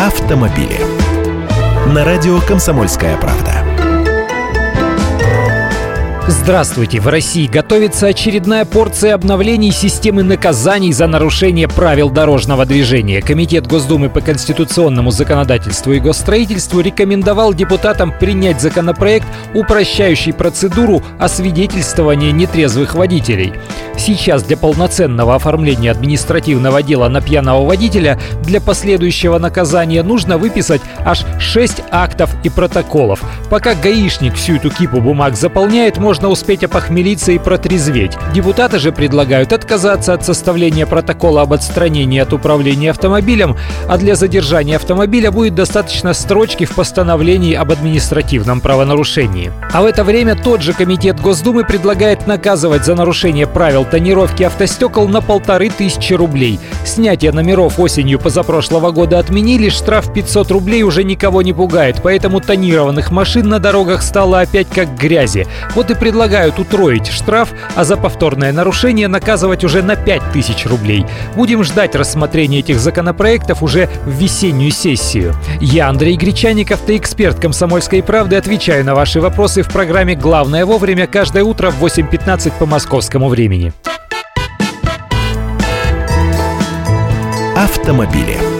автомобили. На радио «Комсомольская правда». Здравствуйте! В России готовится очередная порция обновлений системы наказаний за нарушение правил дорожного движения. Комитет Госдумы по конституционному законодательству и госстроительству рекомендовал депутатам принять законопроект, упрощающий процедуру освидетельствования нетрезвых водителей. Сейчас для полноценного оформления административного дела на пьяного водителя для последующего наказания нужно выписать аж 6 актов и протоколов. Пока гаишник всю эту кипу бумаг заполняет, можно успеть опохмелиться и протрезветь. Депутаты же предлагают отказаться от составления протокола об отстранении от управления автомобилем, а для задержания автомобиля будет достаточно строчки в постановлении об административном правонарушении. А в это время тот же комитет Госдумы предлагает наказывать за нарушение правил тонировки автостекол на полторы тысячи рублей. Снятие номеров осенью позапрошлого года отменили, штраф 500 рублей уже никого не пугает, поэтому тонированных машин на дорогах стало опять как грязи. Вот и предлагают утроить штраф, а за повторное нарушение наказывать уже на 5000 рублей. Будем ждать рассмотрения этих законопроектов уже в весеннюю сессию. Я, Андрей Гречаник, автоэксперт «Комсомольской правды», отвечаю на ваши вопросы в программе «Главное вовремя» каждое утро в 8.15 по московскому времени. Автомобили.